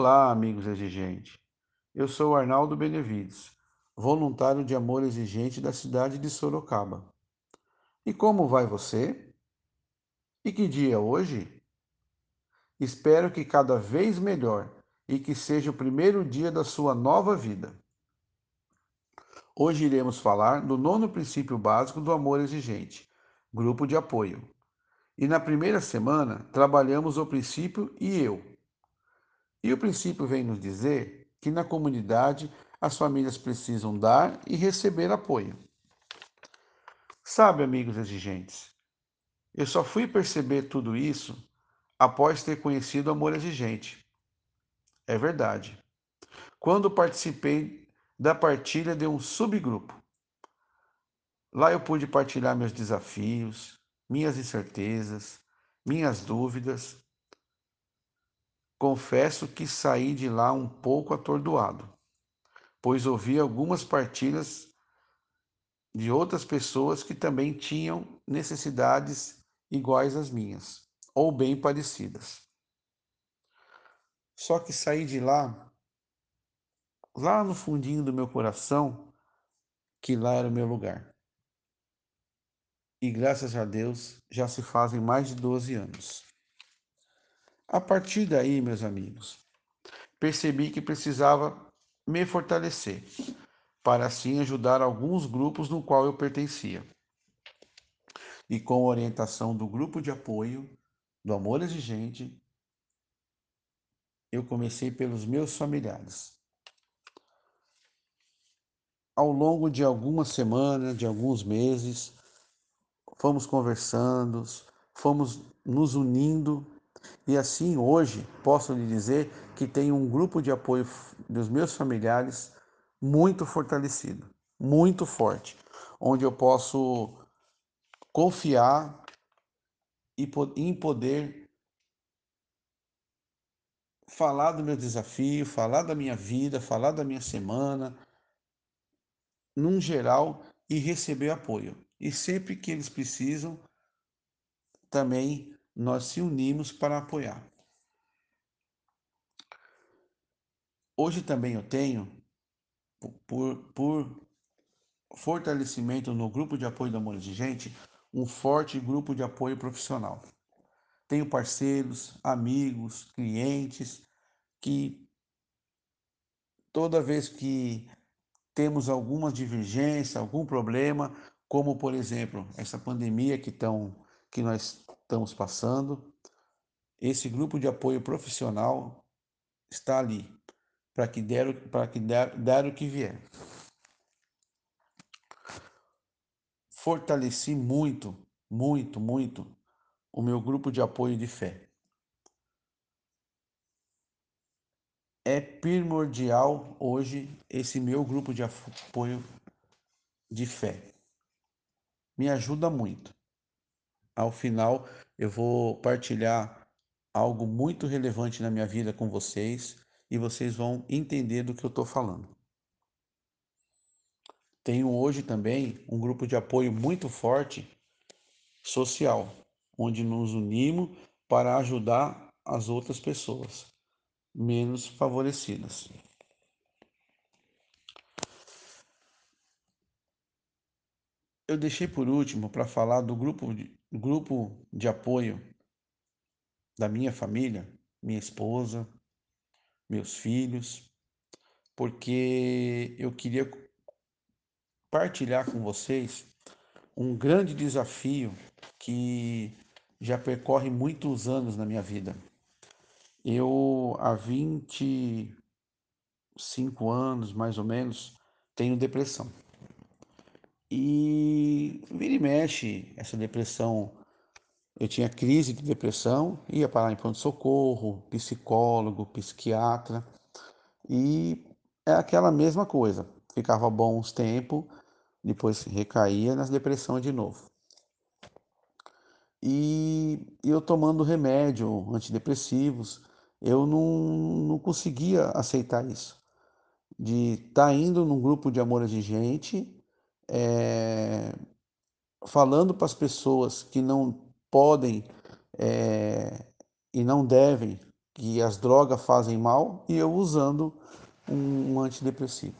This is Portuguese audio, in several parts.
Olá, amigos exigentes. Eu sou Arnaldo Benevides, voluntário de amor exigente da cidade de Sorocaba. E como vai você? E que dia é hoje? Espero que cada vez melhor e que seja o primeiro dia da sua nova vida. Hoje iremos falar do nono princípio básico do amor exigente, grupo de apoio. E na primeira semana trabalhamos o princípio e eu. E o princípio vem nos dizer que na comunidade as famílias precisam dar e receber apoio. Sabe, amigos exigentes, eu só fui perceber tudo isso após ter conhecido o amor exigente. É verdade. Quando participei da partilha de um subgrupo. Lá eu pude partilhar meus desafios, minhas incertezas, minhas dúvidas. Confesso que saí de lá um pouco atordoado, pois ouvi algumas partilhas de outras pessoas que também tinham necessidades iguais às minhas, ou bem parecidas. Só que saí de lá, lá no fundinho do meu coração, que lá era o meu lugar e graças a Deus já se fazem mais de 12 anos. A partir daí, meus amigos, percebi que precisava me fortalecer para assim ajudar alguns grupos no qual eu pertencia. E com orientação do grupo de apoio do Amor Exigente, eu comecei pelos meus familiares. Ao longo de algumas semanas, de alguns meses, fomos conversando, fomos nos unindo e assim hoje posso lhe dizer que tenho um grupo de apoio dos meus familiares muito fortalecido, muito forte, onde eu posso confiar e em poder falar do meu desafio, falar da minha vida, falar da minha semana, num geral e receber apoio. E sempre que eles precisam, também nós se unimos para apoiar. Hoje também eu tenho, por, por fortalecimento no grupo de apoio do Amor de Gente, um forte grupo de apoio profissional. Tenho parceiros, amigos, clientes que toda vez que temos alguma divergência, algum problema, como por exemplo essa pandemia que, tão, que nós estamos passando. Esse grupo de apoio profissional está ali para que der, para que der, dar o que vier. Fortaleci muito, muito, muito o meu grupo de apoio de fé. É primordial hoje esse meu grupo de apoio de fé me ajuda muito. Ao final, eu vou partilhar algo muito relevante na minha vida com vocês e vocês vão entender do que eu estou falando. Tenho hoje também um grupo de apoio muito forte social, onde nos unimos para ajudar as outras pessoas menos favorecidas. Eu deixei por último para falar do grupo de, grupo de apoio da minha família, minha esposa, meus filhos, porque eu queria partilhar com vocês um grande desafio que já percorre muitos anos na minha vida. Eu, há 25 anos, mais ou menos, tenho depressão. E vira e mexe, essa depressão. Eu tinha crise de depressão, ia parar em pronto-socorro, psicólogo, psiquiatra, e é aquela mesma coisa. Ficava bom uns tempos, depois recaía nas depressões de novo. E eu tomando remédio, antidepressivos, eu não, não conseguia aceitar isso. De estar tá indo num grupo de amor exigente é, falando para as pessoas que não podem é, e não devem, que as drogas fazem mal e eu usando um, um antidepressivo.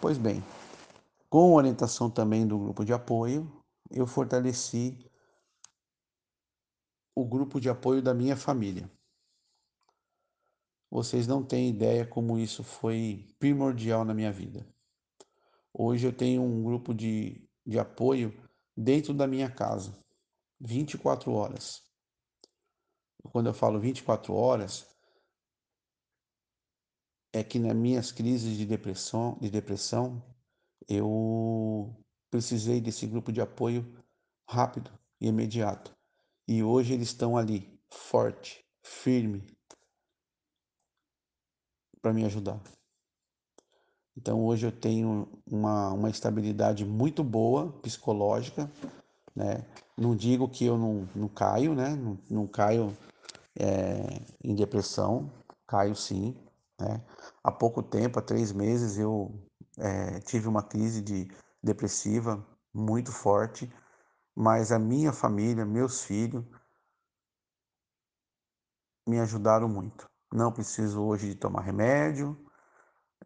Pois bem, com orientação também do grupo de apoio, eu fortaleci o grupo de apoio da minha família. Vocês não têm ideia como isso foi primordial na minha vida. Hoje eu tenho um grupo de, de apoio dentro da minha casa, 24 horas. Quando eu falo 24 horas, é que nas minhas crises de depressão, de depressão, eu precisei desse grupo de apoio rápido e imediato. E hoje eles estão ali, forte, firme, para me ajudar. Então hoje eu tenho uma, uma estabilidade muito boa psicológica, né? Não digo que eu não, não caio, né? Não, não caio é, em depressão, caio sim, né? Há pouco tempo, há três meses, eu é, tive uma crise de depressiva muito forte, mas a minha família, meus filhos, me ajudaram muito. Não preciso hoje de tomar remédio,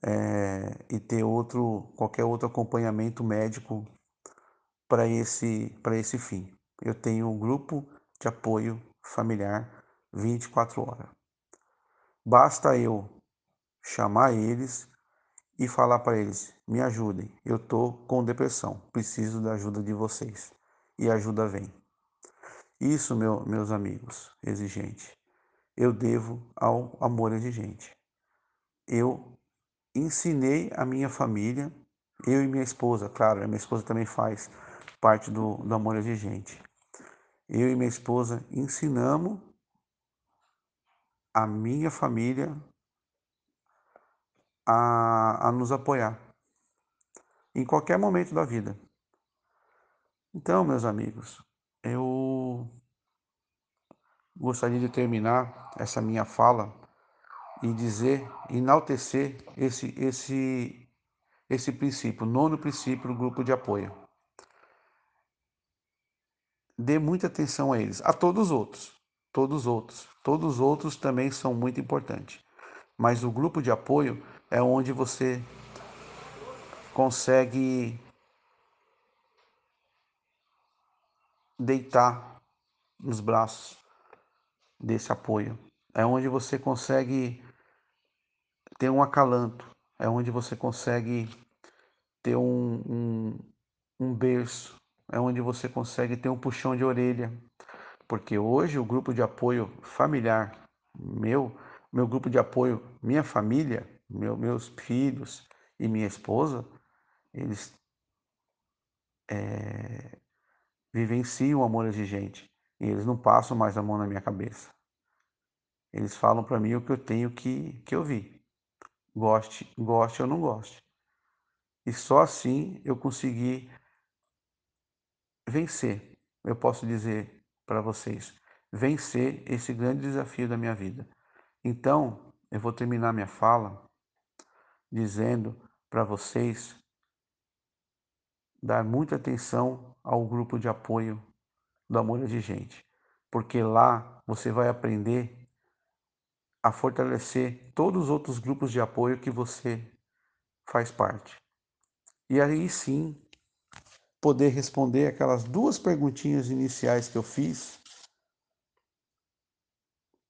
é, e ter outro qualquer outro acompanhamento médico para esse para esse fim. Eu tenho um grupo de apoio familiar 24 horas. Basta eu chamar eles e falar para eles: me ajudem, eu tô com depressão, preciso da ajuda de vocês. E a ajuda vem. Isso, meu, meus amigos exigentes, eu devo ao amor exigente. Eu ensinei a minha família, eu e minha esposa, claro, a minha esposa também faz parte do, do amor exigente. Eu e minha esposa ensinamos a minha família a, a nos apoiar em qualquer momento da vida. Então, meus amigos, eu gostaria de terminar essa minha fala e dizer, enaltecer esse, esse, esse princípio, nono princípio do grupo de apoio. Dê muita atenção a eles, a todos os outros, todos os outros, todos os outros também são muito importantes. Mas o grupo de apoio é onde você consegue deitar nos braços desse apoio. É onde você consegue ter um acalanto, é onde você consegue ter um, um, um berço, é onde você consegue ter um puxão de orelha. Porque hoje o grupo de apoio familiar meu, meu grupo de apoio, minha família, meu, meus filhos e minha esposa, eles é, vivenciam o amor exigente e eles não passam mais a mão na minha cabeça. Eles falam para mim o que eu tenho que, que ouvir goste, goste ou não goste. E só assim eu consegui vencer. Eu posso dizer para vocês, vencer esse grande desafio da minha vida. Então, eu vou terminar minha fala dizendo para vocês dar muita atenção ao grupo de apoio do Amor de Gente, porque lá você vai aprender a fortalecer todos os outros grupos de apoio que você faz parte. E aí sim, poder responder aquelas duas perguntinhas iniciais que eu fiz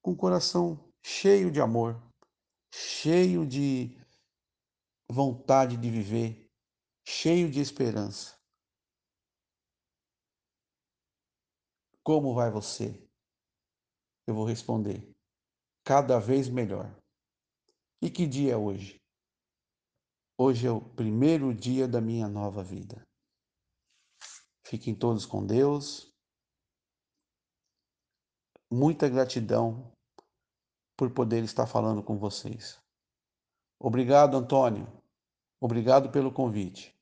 com o coração cheio de amor, cheio de vontade de viver, cheio de esperança. Como vai você? Eu vou responder: cada vez melhor. E que dia é hoje? Hoje é o primeiro dia da minha nova vida. Fiquem todos com Deus. Muita gratidão por poder estar falando com vocês. Obrigado, Antônio. Obrigado pelo convite.